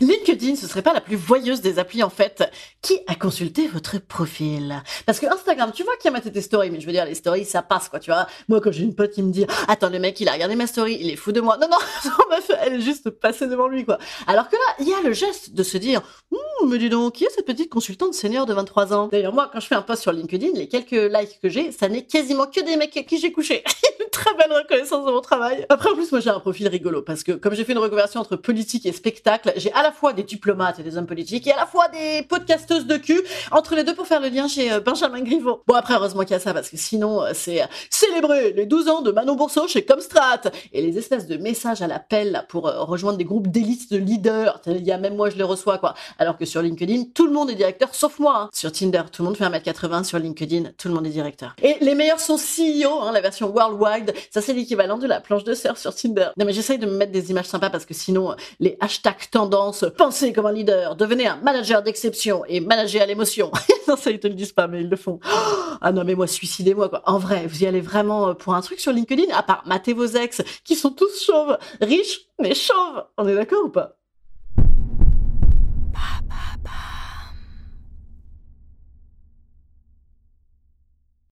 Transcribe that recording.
LinkedIn, ce serait pas la plus voyeuse des applis en fait. Qui a consulté votre profil? Parce que Instagram, tu vois qui a maté tes stories, mais je veux dire les stories, ça passe quoi, tu vois. Moi, quand j'ai une pote qui me dit, attends le mec, il a regardé ma story, il est fou de moi. Non non, elle est juste passée devant lui quoi. Alors que là, il y a le geste de se dire, hum, me dis donc, qui est cette petite consultante senior de 23 ans? D'ailleurs moi, quand je fais un post sur LinkedIn, les quelques likes que j'ai, ça n'est quasiment que des mecs avec qui j'ai couché. très belle reconnaissance de mon travail. Après en plus, moi j'ai un profil rigolo parce que comme j'ai fait une reconversion entre politique et spectacle, j'ai à la fois des diplomates et des hommes politiques et à la fois des podcasteuses de cul entre les deux pour faire le lien chez euh, Benjamin Griveaux. Bon après heureusement qu'il y a ça parce que sinon euh, c'est euh, célébrer les 12 ans de Manon Bourseau chez Comstrat et les espèces de messages à l'appel pour rejoindre des groupes d'élite de leaders. Il y a même moi je les reçois quoi. Alors que sur LinkedIn tout le monde est directeur sauf moi. Hein. Sur Tinder tout le monde fait 1m80, sur LinkedIn tout le monde est directeur. Et les meilleurs sont CEO, hein, la version worldwide. Ça c'est l'équivalent de la planche de surf sur Tinder. Non mais j'essaye de me mettre des images sympas parce que sinon les hashtags tendances pensez comme un leader, devenez un manager d'exception et manager à l'émotion. non, ça, ils te le disent pas, mais ils le font. ah non, mais moi, suicidez-moi, quoi. En vrai, vous y allez vraiment euh, pour un truc sur LinkedIn, à part mater vos ex, qui sont tous chauves, riches, mais chauves. On est d'accord ou pas?